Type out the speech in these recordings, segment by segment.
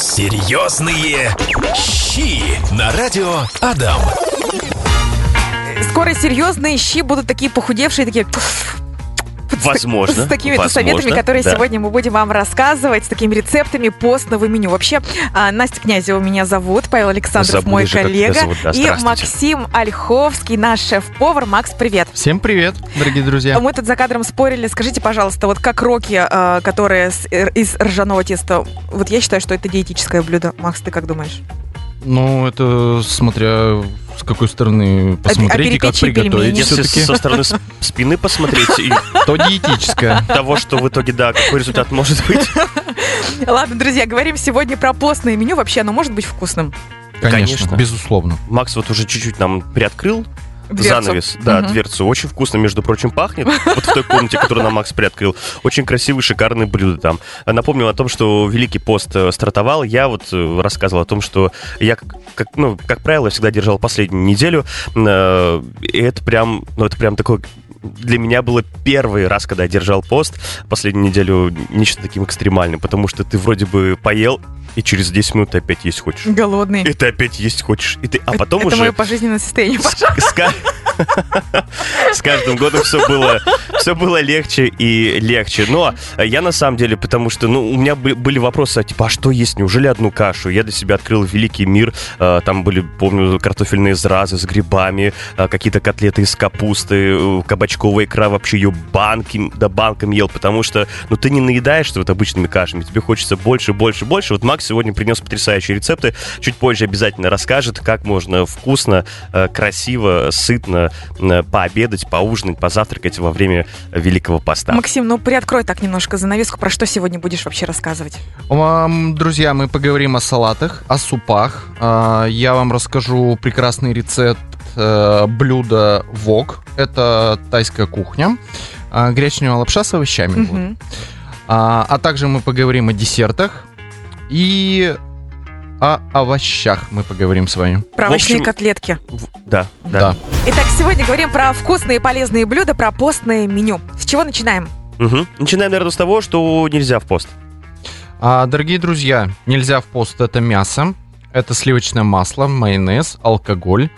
Серьезные щи на радио Адам. Скоро серьезные щи будут такие похудевшие, такие... Возможно. С такими возможно, советами, которые да. сегодня мы будем вам рассказывать, с такими рецептами постного меню. Вообще, а, Настя Князева меня зовут, Павел Александров Забыли мой же, коллега, зовут. Да, и. Максим Ольховский, наш шеф-повар. Макс, привет. Всем привет, дорогие друзья. Мы тут за кадром спорили. Скажите, пожалуйста, вот как роки, а, которые с- э, из ржаного теста, вот я считаю, что это диетическое блюдо. Макс, ты как думаешь? Ну, это смотря с какой стороны посмотреть и как приготовить. Если Все-таки со стороны спины посмотреть и то диетическое. того, что в итоге, да, какой результат может быть. Ладно, друзья, говорим сегодня про постное меню. Вообще оно может быть вкусным? Конечно, Конечно. безусловно. Макс вот уже чуть-чуть нам приоткрыл Дверцу. занавес. Да, Мгм. дверцу. Очень вкусно, между прочим, пахнет. Вот в той комнате, которую нам Макс приоткрыл. Очень красивые, шикарные блюда там. Напомню о том, что Великий пост э, стартовал. Я вот э, рассказывал о том, что я, как, как, ну, как правило, всегда держал последнюю неделю. Э, И это прям, ну, это прям такой для меня было первый раз, когда я держал пост последнюю неделю нечто таким экстремальным, потому что ты вроде бы поел, и через 10 минут ты опять есть хочешь. Голодный. И ты опять есть хочешь. И ты, а Это- потом это уже... мое пожизненное состояние. С, с ка- с каждым годом все было, все было легче и легче. Но я на самом деле, потому что, ну, у меня бы- были вопросы, а, типа, а что есть? Неужели одну кашу? Я для себя открыл великий мир. Э, Там были, помню, картофельные зразы с грибами, э, какие-то котлеты из капусты, э, кабачковая икра, вообще ее банки, да банком ел, потому что, ну, ты не наедаешься вот обычными кашами, тебе хочется больше, больше, больше. Вот Макс сегодня принес потрясающие рецепты. Чуть позже обязательно расскажет, как можно вкусно, э, красиво, сытно пообедать, поужинать, позавтракать во время Великого Поста. Максим, ну приоткрой так немножко занавеску. Про что сегодня будешь вообще рассказывать? Друзья, мы поговорим о салатах, о супах. А, Я вам расскажу прекрасный рецепт э, блюда вок. Это тайская кухня. А, Гречневая лапша с овощами. вот. Мгм. А, а также мы поговорим о десертах и о овощах мы поговорим с вами. Про В общем- овощные котлетки. В- Да, да. Да. Итак, сегодня говорим про вкусные и полезные блюда, про постное меню. С чего начинаем? Мгм. Начинаем, наверное, с того, что нельзя в пост. А, дорогие друзья, нельзя в пост это мясо, это сливочное масло, майонез, алкоголь,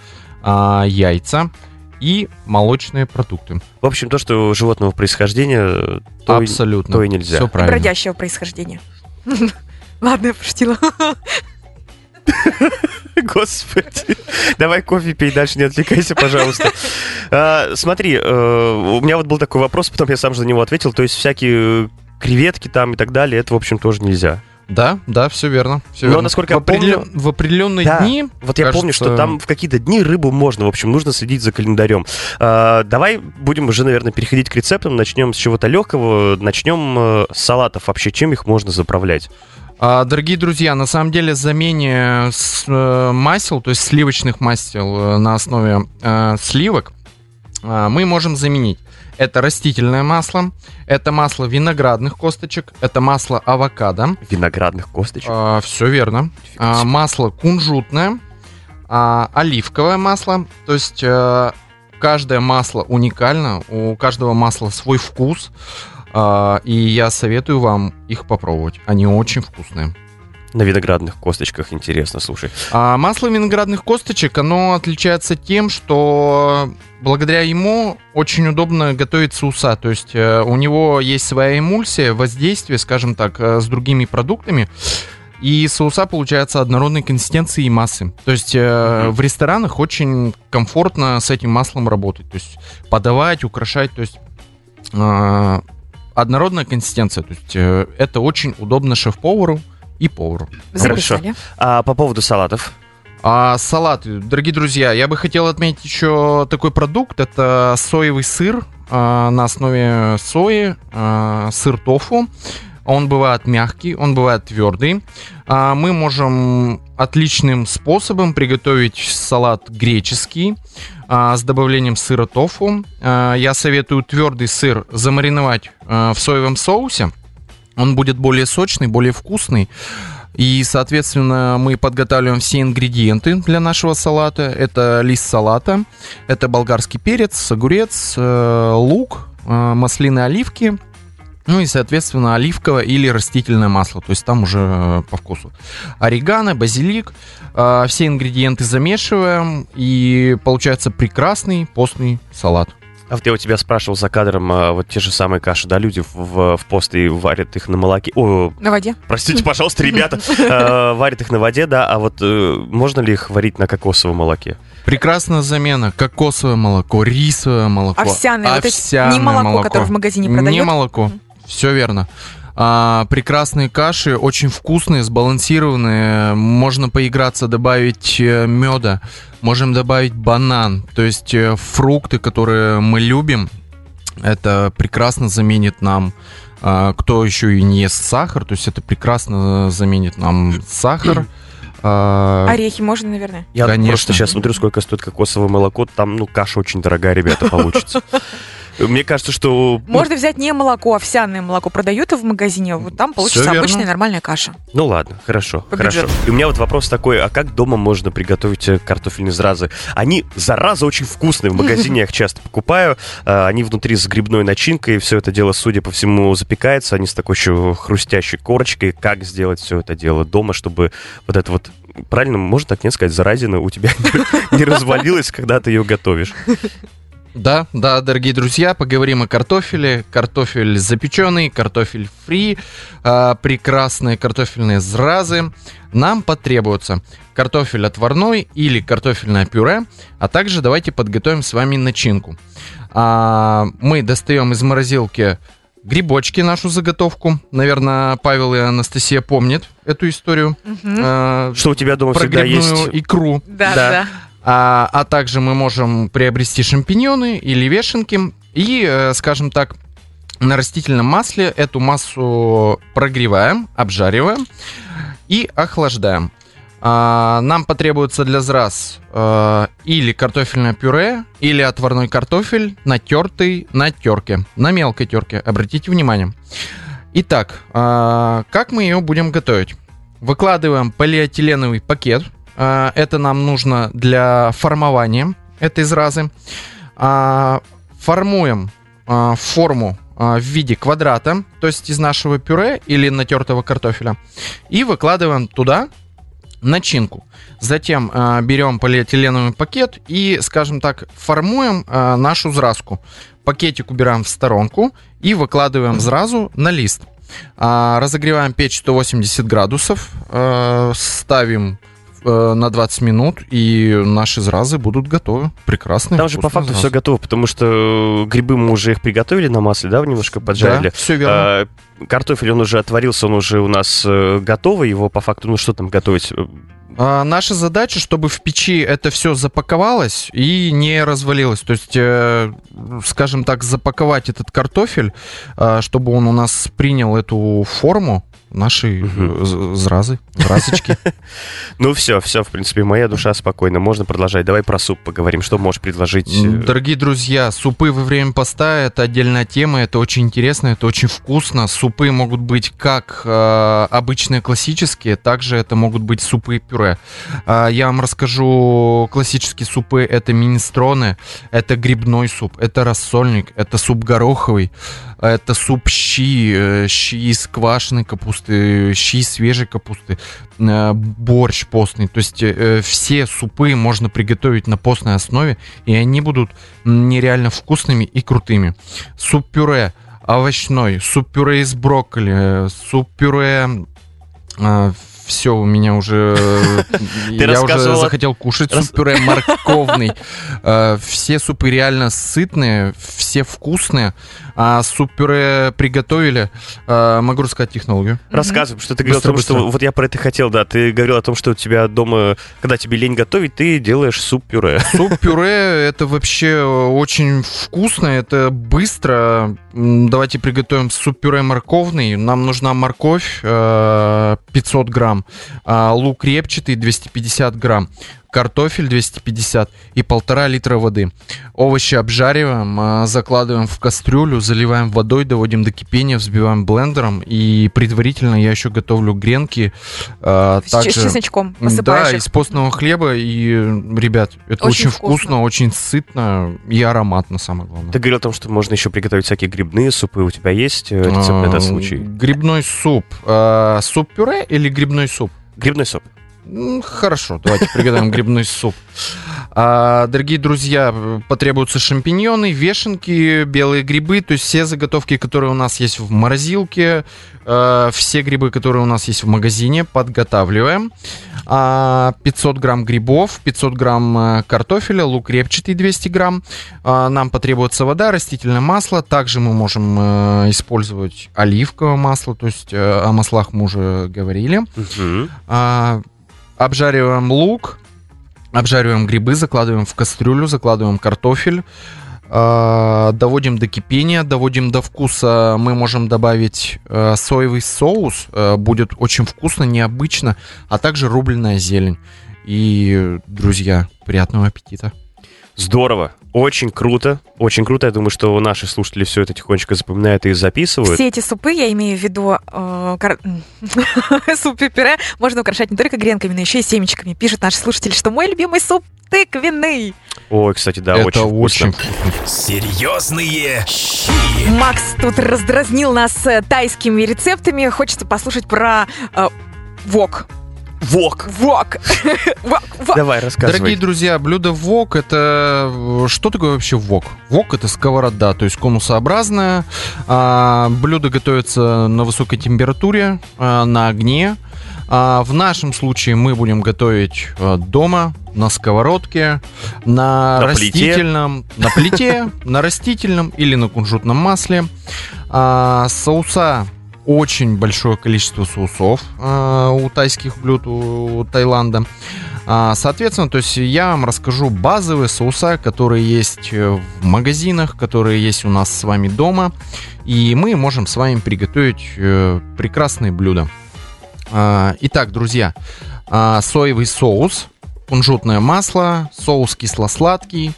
а, яйца и молочные продукты. В общем, то, что животного происхождения, то, и- Абсолютно. то и нельзя. Все И правильно. бродящего происхождения. Ладно, я пошутила. Господи. Давай кофе пей, дальше не отвлекайся, пожалуйста. А, смотри, э, у меня вот был такой вопрос, потом я сам же на него ответил. То есть всякие креветки там и так далее, это, в общем, тоже нельзя. Да, да, все верно. Все Но, верно. насколько в, я помню- в определенные Да. дни. Вот я помню, что там в какие-то дни рыбу можно, в общем, нужно следить за календарем. А, давай будем уже, наверное, переходить к рецептам. Начнем с чего-то легкого. Начнем э, с салатов. Вообще, чем их можно заправлять? А, Дорогие друзья, на самом деле замене с- э, масел, то есть сливочных масел э, на основе э, сливок, э, мы можем заменить. Это растительное масло, это масло виноградных косточек, это масло авокадо. Виноградных косточек. все верно. А, масло кунжутное, а, оливковое масло. То есть э, каждое масло уникально, у каждого масла свой вкус. а, и я советую вам их попробовать. Они очень вкусные. На виноградных косточках, интересно, слушай. А масло виноградных косточек, оно отличается тем, что благодаря ему очень удобно готовить соуса. То есть э, у него есть своя эмульсия, воздействие, скажем так, э, с другими продуктами. И соуса получаются однородной консистенции и массы. То есть э, Мгм. в ресторанах очень комфортно с этим маслом работать. То есть подавать, украшать. То есть э, однородная консистенция. То есть э, это очень удобно шеф-повару и повару. Хорошо. Записали. А по поводу салатов? А салаты, дорогие друзья, я бы хотел отметить еще такой продукт. Это соевый сыр а, на основе сои, а, сыр тофу. Он бывает мягкий, он бывает твердый. А, мы можем отличным способом приготовить салат греческий а, с добавлением сыра тофу. А, я советую твердый сыр замариновать а, в соевом соусе. Он будет более сочный, более вкусный. И, соответственно, мы подготавливаем все ингредиенты для нашего салата. Это лист салата, это болгарский перец, огурец, э, лук, э, маслины, оливки Ну и, соответственно, оливковое или растительное масло, то есть там уже э, по вкусу. Орегано, базилик, все ингредиенты замешиваем, и получается прекрасный постный салат. А вот я у тебя спрашивал за кадром, а, вот те же самые каши, да, люди в, в, в пост и варят их на молоке. О, На воде. простите, пожалуйста, ребята, а, варят их на воде, да, а вот э, можно ли их варить на кокосовом молоке? Прекрасная замена. Кокосовое молоко, рисовое молоко. Овсяное, вот овсяное не молоко, которое в магазине Не продают. молоко. Все верно. А, прекрасные каши, очень вкусные, сбалансированные. Можно поиграться, добавить меда, можем добавить банан. То есть э, фрукты, которые мы любим, это прекрасно заменит нам. а, кто еще и не ест сахар, то есть это прекрасно заменит нам сахар. А, Орехи можно, наверное. Я Конечно. просто сейчас смотрю, сколько стоит кокосовое молоко, там, ну, каша очень дорогая, ребята, получится. Мне кажется, что... ну, Можно взять не молоко, овсяное молоко. Продают в магазине, вот там получится обычная нормальная каша. Ну ладно, хорошо, По хорошо. бюджету. И у меня вот вопрос такой, а как дома можно приготовить э, картофельные зразы? Они, зараза, очень вкусные, в магазине я их часто покупаю, а, они внутри с грибной начинкой, все это дело, судя по всему, запекается, они с такой еще хрустящей корочкой. Как сделать все это дело дома, чтобы вот это вот, правильно, можно так не сказать, заразина у тебя не развалилась, когда ты ее готовишь? Да, да, дорогие друзья, поговорим о картофеле. Картофель запеченный, картофель фри, а, прекрасные картофельные зразы. Нам потребуется картофель отварной или картофельное пюре, а также давайте подготовим с вами начинку. А, мы достаем из морозилки грибочки, нашу заготовку. Наверное, Павел и Анастасия помнят эту историю. А, Что у тебя дома про всегда есть? икру. Да, Да. да. А, а также мы можем приобрести шампиньоны или вешенки и, э, скажем так, на растительном масле эту массу прогреваем, обжариваем и охлаждаем. А, нам потребуется для зраз э, или картофельное пюре, или отварной картофель, натертый на терке, на мелкой терке. Обратите внимание. Итак, а, как мы ее будем готовить? Выкладываем полиэтиленовый пакет. А, Это нам нужно для формования этой зразы. А, Формуем а, форму в виде квадрата, то есть из нашего пюре или натертого картофеля. И выкладываем туда начинку. Затем а, берем полиэтиленовый пакет и, скажем так, формуем а, нашу зразку. Пакетик убираем в сторонку и выкладываем зразу на лист. А, разогреваем печь 180 градусов, а, ставим э, на 20 минут, и наши зразы будут готовы. Прекрасные. Там же по факту зразы. все готово, потому что грибы мы уже их приготовили на масле, да, немножко поджарили. Да, все верно. А, Картофель, он уже отварился, он уже у нас э, готовый, его по факту, ну что там готовить? А, наша задача, чтобы в печи это все запаковалось и не развалилось. То есть, э, скажем так, запаковать этот картофель, а, чтобы он у нас принял эту форму Мгм. э, зразы, зразочки. Ну все, все, в принципе, моя душа спокойна, можно продолжать. Давай про суп поговорим, что можешь предложить? э, Дорогие друзья, супы во время поста это отдельная тема, это очень интересно, это очень вкусно. Супы могут быть как э, обычные классические, также это могут быть супы и пюре. А, я вам расскажу классические супы. Это министроны, это грибной суп, это рассольник, это суп гороховый, это суп щи, э, щи из квашеной капусты, щи из свежей капусты, э, борщ постный. То есть э, все супы можно приготовить на постной основе, и они будут нереально вкусными и крутыми. Суп-пюре овощной, суп-пюре из брокколи, суп-пюре... все, у меня уже... Я уже захотел кушать Рас- суп-пюре морковный. Э, Все супы реально сытные, все вкусные. А суп-пюре приготовили. Э, Могу рассказать технологию. Рассказывай, что ты говорил о том, что вот я про это хотел, да. Ты говорил о том, что у тебя дома, когда тебе лень готовить, ты делаешь суп-пюре. Суп-пюре это вообще очень вкусно, это быстро. Давайте приготовим суп-пюре морковный. Нам нужна морковь э, 500 грамм, а лук репчатый 250 грамм. Картофель 250 и полтора литра воды. Овощи обжариваем, а, закладываем в кастрюлю, заливаем водой, доводим до кипения, взбиваем блендером и предварительно я еще готовлю гренки. а, С также- ч- чесночком да, их. из постного хлеба. И, ребят, это Очень очень, вкусно. вкусно, очень сытно и ароматно, самое главное. Ты говорил о том, что можно еще приготовить всякие грибные супы. У тебя есть э, рецепт на этот случай? Грибной суп. А, Суп-пюре или грибной суп? Грибной суп. Хорошо, давайте приготовим грибной суп. А, дорогие друзья, потребуются шампиньоны, вешенки, белые грибы, то есть все заготовки, которые у нас есть в морозилке, э, все грибы, которые у нас есть в магазине, подготавливаем. А, 500 грамм грибов, 500 грамм э, картофеля, лук репчатый 200 грамм. А, нам потребуется вода, растительное масло. Также мы можем э, использовать оливковое масло, то есть э, о маслах мы уже говорили. Мгм. А, обжариваем лук, обжариваем грибы, закладываем в кастрюлю, закладываем картофель, а, доводим до кипения, доводим до вкуса. Мы можем добавить э, соевый соус, э, будет очень вкусно, необычно, а также рубленая зелень. И, друзья, приятного аппетита. Здорово. Очень круто. Очень круто. Я думаю, что наши слушатели все это тихонечко запоминают и записывают. Все эти супы, я имею в виду э, кар- суп-пюре, можно украшать не только гренками, но еще и семечками. Пишут наши слушатели, что мой любимый суп тыквенный. Ой, кстати, да, Это очень вкусно. очень вкусно. Серьезные щи. Макс тут раздразнил нас э, тайскими рецептами. Хочется послушать про э, вок. Вок. Вок. Вок. Вок. Давай, рассказывай. Дорогие друзья, блюдо вок это э, что такое вообще вок? Вок это сковорода, то есть конусообразная. А, блюдо готовится на высокой температуре, а, на огне. А, в нашем случае мы будем готовить э, дома на сковородке, на, На плите. растительном, на плите, на растительном или на кунжутном масле. А, соуса очень большое количество соусов а, у тайских блюд, у, у Таиланда. А, Соответственно, то есть я вам расскажу базовые соуса, которые есть э, в магазинах, которые есть у нас с вами дома, и мы можем с вами приготовить э, прекрасные блюда. А, Итак, друзья, а, соевый соус, кунжутное масло, соус кисло-сладкий,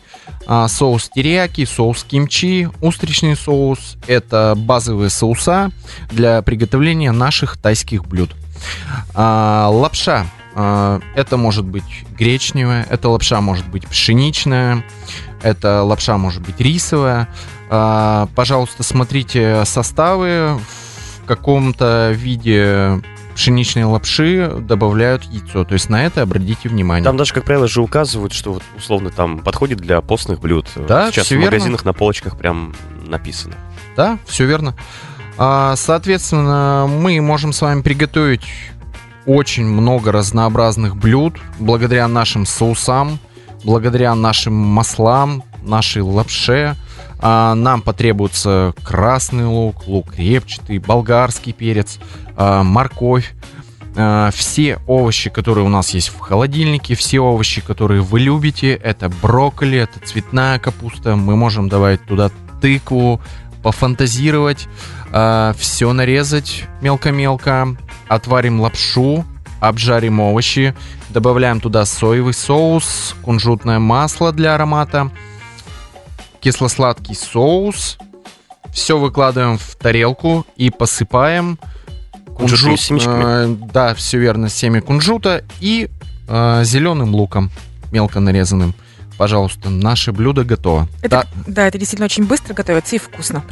соус терияки, соус кимчи, устричный соус. Это базовые соуса для приготовления наших тайских блюд. А, лапша. а, это может быть гречневая, это лапша может быть пшеничная, это лапша может быть рисовая. А, пожалуйста, смотрите составы. В каком-то виде пшеничной лапши добавляют яйцо. То есть на это обратите внимание. Там даже, как правило, же указывают, что вот условно там подходит для постных блюд. Да, Сейчас в всё верно. магазинах на полочках прям написано. Да, все верно. А, Соответственно, мы можем с вами приготовить очень много разнообразных блюд благодаря нашим соусам, благодаря нашим маслам, нашей лапше. А, Нам потребуется красный лук, лук репчатый, болгарский перец, морковь. А, Все овощи, которые у нас есть в холодильнике, все овощи, которые вы любите, это брокколи, это цветная капуста. Мы можем добавить туда тыкву, пофантазировать, все нарезать мелко-мелко, отварим лапшу, обжарим овощи, добавляем туда соевый соус, кунжутное масло для аромата, кисло-сладкий соус, все выкладываем в тарелку и посыпаем семечками? э, да, все верно, семя кунжута и зеленым луком мелко нарезанным. Пожалуйста, наше блюдо готово. Это, Да, да, это действительно очень быстро готовится и вкусно.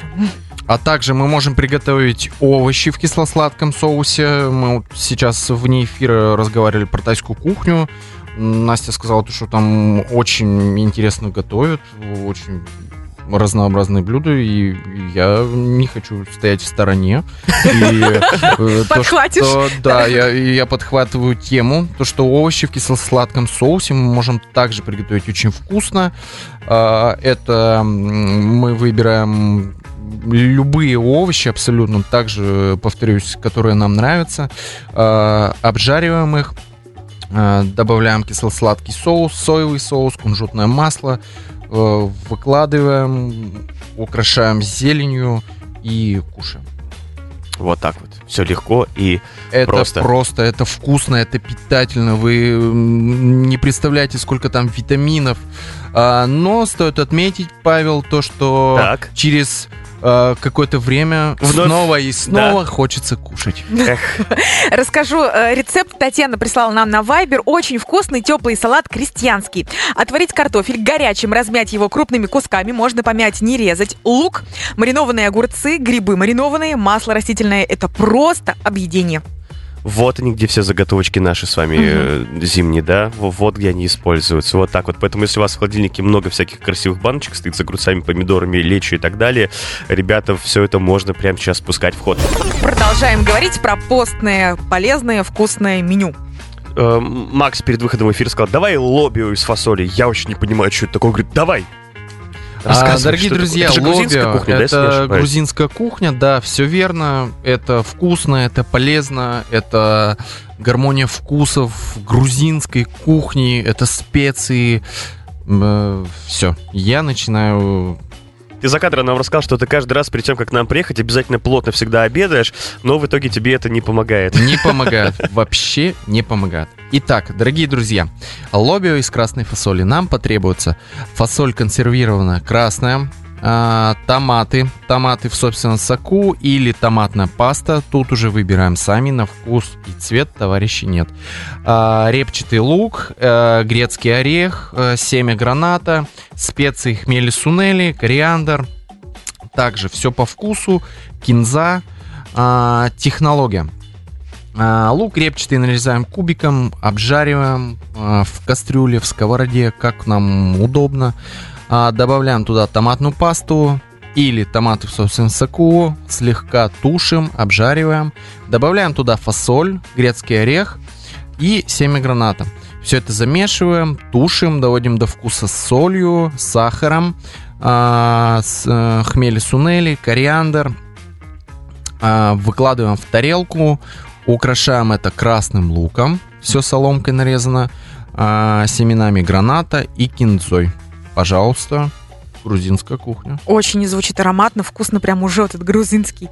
А также мы можем приготовить овощи в кисло-сладком соусе. Мы вот сейчас вне эфира разговаривали про тайскую кухню. Настя сказала, что там очень интересно готовят, очень разнообразные блюда, и я не хочу стоять в стороне. Э, Подхватишь? Да, я, подхватываю тему, то, что овощи в кисло-сладком соусе мы можем также приготовить очень вкусно. А, Это мы выбираем любые овощи абсолютно, также, повторюсь, которые нам нравятся, а, обжариваем их, а, добавляем кисло-сладкий соус, соевый соус, кунжутное масло, выкладываем, украшаем зеленью и кушаем. Вот так вот. Все легко и Это Просто. просто. это вкусно, это питательно. Вы не представляете, сколько там витаминов. А, но стоит отметить, Павел, то, что так. через а, какое-то время Вновь. снова и снова хочется кушать. Расскажу э, рецепт. Татьяна прислала нам на Вайбер. Очень вкусный теплый салат крестьянский. Отварить картофель горячим, размять его крупными кусками. Можно помять, не резать. Лук, маринованные огурцы, грибы маринованные, масло растительное. Это просто объедение. Вот они, где все заготовочки наши с вами э, зимние, да? Во- Вот где они используются. Вот так вот. Поэтому, если у вас в холодильнике много всяких красивых баночек стоит с огурцами, помидорами, лечью и так далее, ребята, все это можно прямо сейчас спускать в ход. Продолжаем говорить про постное, полезное, вкусное меню. Э, Макс перед выходом в эфир сказал, давай лобио из фасоли. Я очень не понимаю, что это такое. Он говорит, давай. А, дорогие это друзья, это же грузинская кухня, да, если это ошибаюсь? грузинская кухня, да, все верно. Это вкусно, это полезно, это гармония вкусов грузинской кухни, это специи. все, я начинаю Ты за кадром нам рассказал, что ты каждый раз перед тем, как к нам приехать, обязательно плотно всегда обедаешь, но в итоге тебе это не помогает. Не помогает. Вообще не помогает. Итак, дорогие друзья, лобио из красной фасоли. Нам потребуется фасоль консервированная красная, а, томаты, томаты в собственном соку или томатная паста. Тут уже выбираем сами на вкус и цвет, товарищи, нет. А, репчатый лук, э, грецкий орех, э, семя граната, специи хмели сунели, кориандр. Также все по вкусу, кинза, а, технология. Лук репчатый нарезаем кубиком, обжариваем в кастрюле, в сковороде, как нам удобно. А, Добавляем туда томатную пасту или томаты в собственном соку, слегка тушим, обжариваем. Добавляем туда фасоль, грецкий орех и семя граната. Все это замешиваем, тушим, доводим до вкуса с солью, сахаром, а, с, э, хмели сунели, кориандр. А, Выкладываем в тарелку, украшаем это красным луком, все соломкой нарезано, а, семенами граната и кинзой. Пожалуйста, грузинская кухня. Очень звучит ароматно, вкусно, прям уже этот грузинский.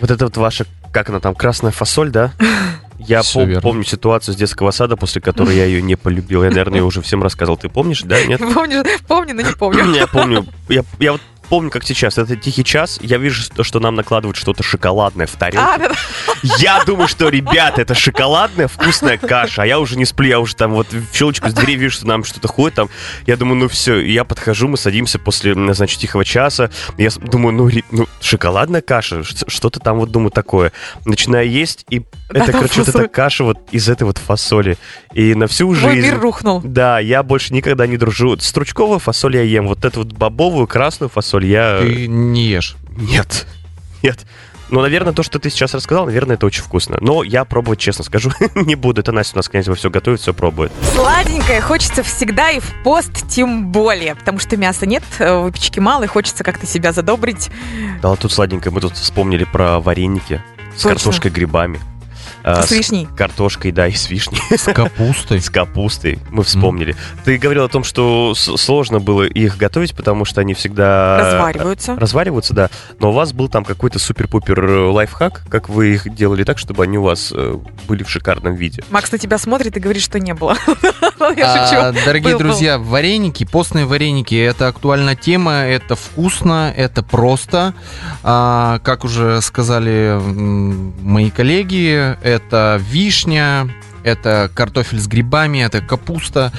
Вот это вот ваша, как она там, красная фасоль, да? Я пом- верно. помню ситуацию с детского сада, после которой я ее не полюбил. Я, наверное, ее уже всем рассказывал. Ты помнишь, да? Нет? Помню, помню, но не помню. Я помню. Я, я вот помню, как сейчас. Это тихий час. Я вижу, что, что нам накладывают что-то шоколадное в тарелку. А, да, да. Я думаю, что, ребята, это шоколадная вкусная каша. А я уже не сплю, я уже там вот в щелочку с двери вижу, что нам что-то ходит там. Я думаю, ну все. Я подхожу, мы садимся после, значит, тихого часа. Я думаю, ну, ну, шоколадная каша, что-то там вот, думаю, такое. Начинаю есть, и это, короче, вот фасоль. эта каша вот из этой вот фасоли. И на всю Мой жизнь... мир рухнул. Да, я больше никогда не дружу. Стручковую фасоль я ем. Вот эту вот бобовую, красную фасоль я... Ты не ешь. Нет. Нет. Ну, наверное, то, что ты сейчас рассказал, наверное, это очень вкусно. Но я пробовать, честно скажу, не буду. Это Настя у нас, конечно, все готовит, все пробует. Сладенькое хочется всегда и в пост тем более, потому что мяса нет, э, выпечки мало, и хочется как-то себя задобрить. Да, вот тут сладенько. Мы тут вспомнили про вареники с Точно. картошкой грибами. А, С вишней. картошкой, да, и с вишней. С капустой. С капустой. Мы вспомнили. Ты говорил о том, что с- сложно было их готовить, потому что они всегда... Развариваются. Развариваются, да. Но у вас был там какой-то супер-пупер э, лайфхак, как вы их делали так, чтобы они у вас э, были в шикарном виде. Макс на тебя смотрит и говорит, что не было. Я А, шучу. дорогие друзья, вареники, постные вареники, это актуальная тема, это вкусно, это просто. А, как уже сказали мои коллеги, это вишня, это картофель с грибами, это капуста.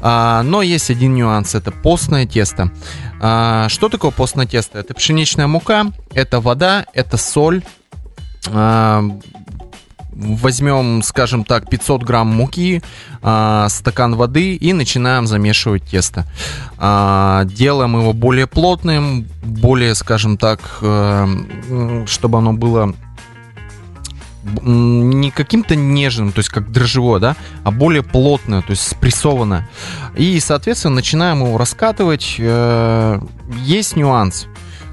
А, но есть один нюанс, это постное тесто. А, что такое постное тесто? Это пшеничная мука, это вода, это соль. А, возьмем, скажем так, 500 грамм муки, стакан воды и начинаем замешивать тесто. Делаем его более плотным, более, скажем так, э, чтобы оно было не каким-то нежным, то есть как дрожжевое, да, а более плотное, то есть спрессованное. И, соответственно, начинаем его раскатывать. Э, Есть нюанс.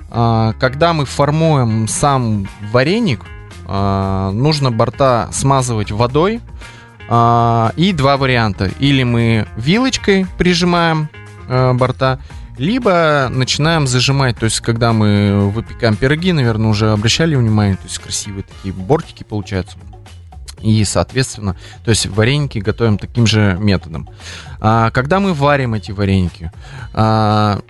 А, Когда мы формуем сам вареник, а, нужно борта смазывать водой. И два варианта. Или мы вилочкой прижимаем э, борта, Либо начинаем зажимать, то есть когда мы выпекаем пироги, наверное, уже обращали внимание, то есть красивые такие бортики получаются. И, соответственно, то есть вареники готовим таким же методом. А, когда мы варим эти вареники, а,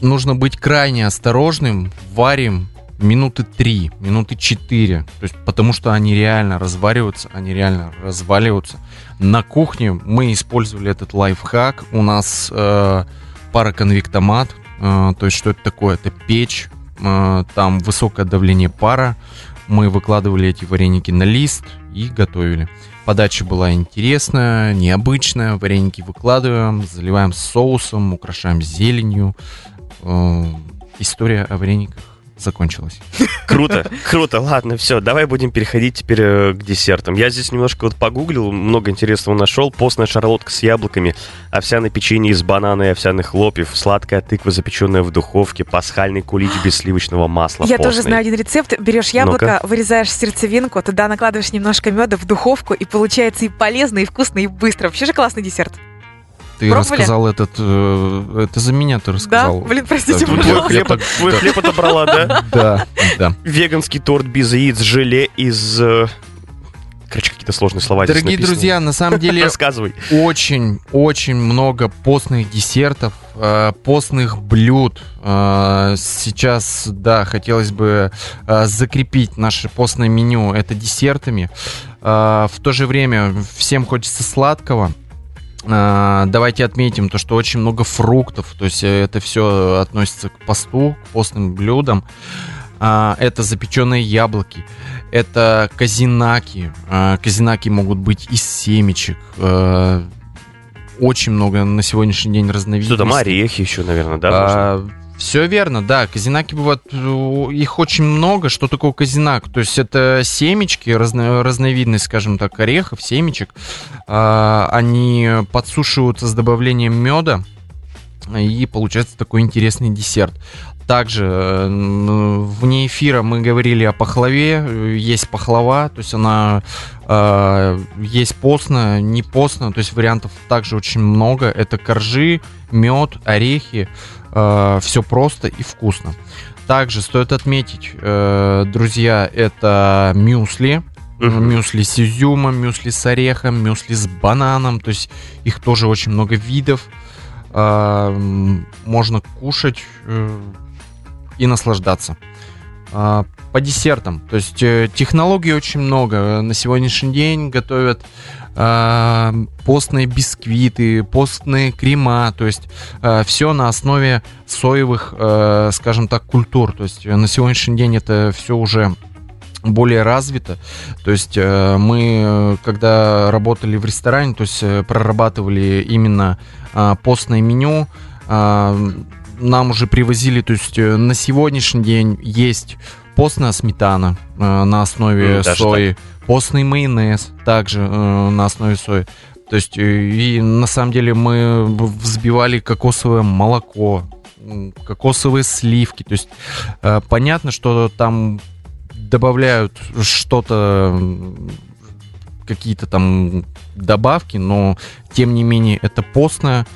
нужно быть крайне осторожным. Варим минуты три, минуты четыре, то есть потому что они реально развариваются, они реально разваливаются. На кухне мы использовали этот лайфхак. У нас э, пароконвектомат, э, то есть что это такое? Это печь, э, там высокое давление пара. Мы выкладывали эти вареники на лист и готовили. Подача была интересная, необычная. Вареники выкладываем, заливаем соусом, украшаем зеленью. Э, история о варениках закончилась. Круто, круто. Ладно, все, давай будем переходить теперь э, к десертам. Я здесь немножко вот погуглил, много интересного нашел. Постная шарлотка с яблоками, овсяное печенье из банана и овсяных хлопьев, сладкая тыква, запеченная в духовке, пасхальный кулич без сливочного масла. Я тоже знаю один рецепт. Берешь яблоко, вырезаешь сердцевинку, туда накладываешь немножко меда в духовку, и получается и полезно, и вкусно, и быстро. Вообще же классный десерт. Ты Пробовали? рассказал этот... э, это за меня ты рассказал. Да? Блин, простите, Да, Твой пожалуйста. хлеб, так- твой хлеб отобрала, да? Да, да. Веганский торт без яиц, желе из... э, Короче, какие-то сложные слова Дорогие друзья, на самом деле Рассказывай. очень-очень много постных десертов, э, постных блюд. Э, Сейчас, да, хотелось бы закрепить наше постное меню это десертами. В то же время всем хочется сладкого. Э, Давайте отметим то, что очень много фруктов, то есть э, это все относится к посту, к постным блюдам. А, Это запеченные яблоки, это казинаки. А, Казинаки могут быть из семечек. Очень много на сегодняшний день разновидностей. Что там, орехи еще, наверное, да? можно? Все верно, да. Казинаки бывают, э, их очень много. Что такое казинак? То есть это семечки, разно- разновидность, скажем так, орехов, семечек. А, Они подсушиваются с добавлением меда. И получается такой интересный десерт. Также э, вне эфира мы говорили о пахлаве. Есть пахлава, то есть она э, есть постная, не постная, то есть вариантов также очень много. Это коржи, мед, орехи. Все просто и вкусно. Также стоит отметить, э, друзья, это мюсли. Мгм. Мюсли с изюмом, мюсли с орехом, мюсли с бананом. То есть их тоже очень много видов. М, Можно кушать э, и наслаждаться. А, По десертам. То есть э, технологий очень много. На сегодняшний день готовят а, постные бисквиты, постные крема. То есть все на основе соевых, э, скажем так, культур. То есть на сегодняшний день это все уже более развито. То есть э, мы, когда работали в ресторане, то есть прорабатывали именно а, постное меню, а, нам уже привозили, то есть э, на сегодняшний день есть постная сметана э, на основе М, даже сои, постный майонез также э, на основе сои. То есть э, и на самом деле мы взбивали кокосовое молоко, кокосовые сливки. То есть э, понятно, что там добавляют что-то, какие-то там добавки, но тем не менее это постное.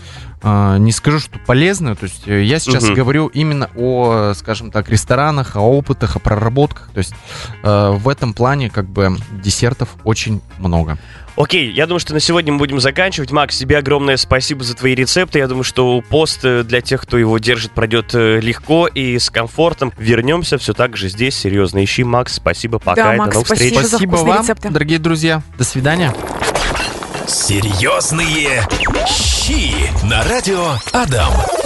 А, Не скажу, что полезно. То есть э, я сейчас Мгм. говорю именно о, скажем так, ресторанах, о опытах, о проработках. То есть э, в этом плане как бы десертов очень много. Окей, я думаю, что на сегодня мы будем заканчивать. Макс, тебе огромное спасибо за твои рецепты. Я думаю, что пост э, для тех, кто его держит, пройдет легко и с комфортом. Вернемся все так же здесь. Серьезно ищи. Макс, спасибо, пока. Да, и Макс, до новых спасибо. встреч. Спасибо вкусные вам, рецепты. дорогие друзья. До свидания. Серьезные щи на радио Адам.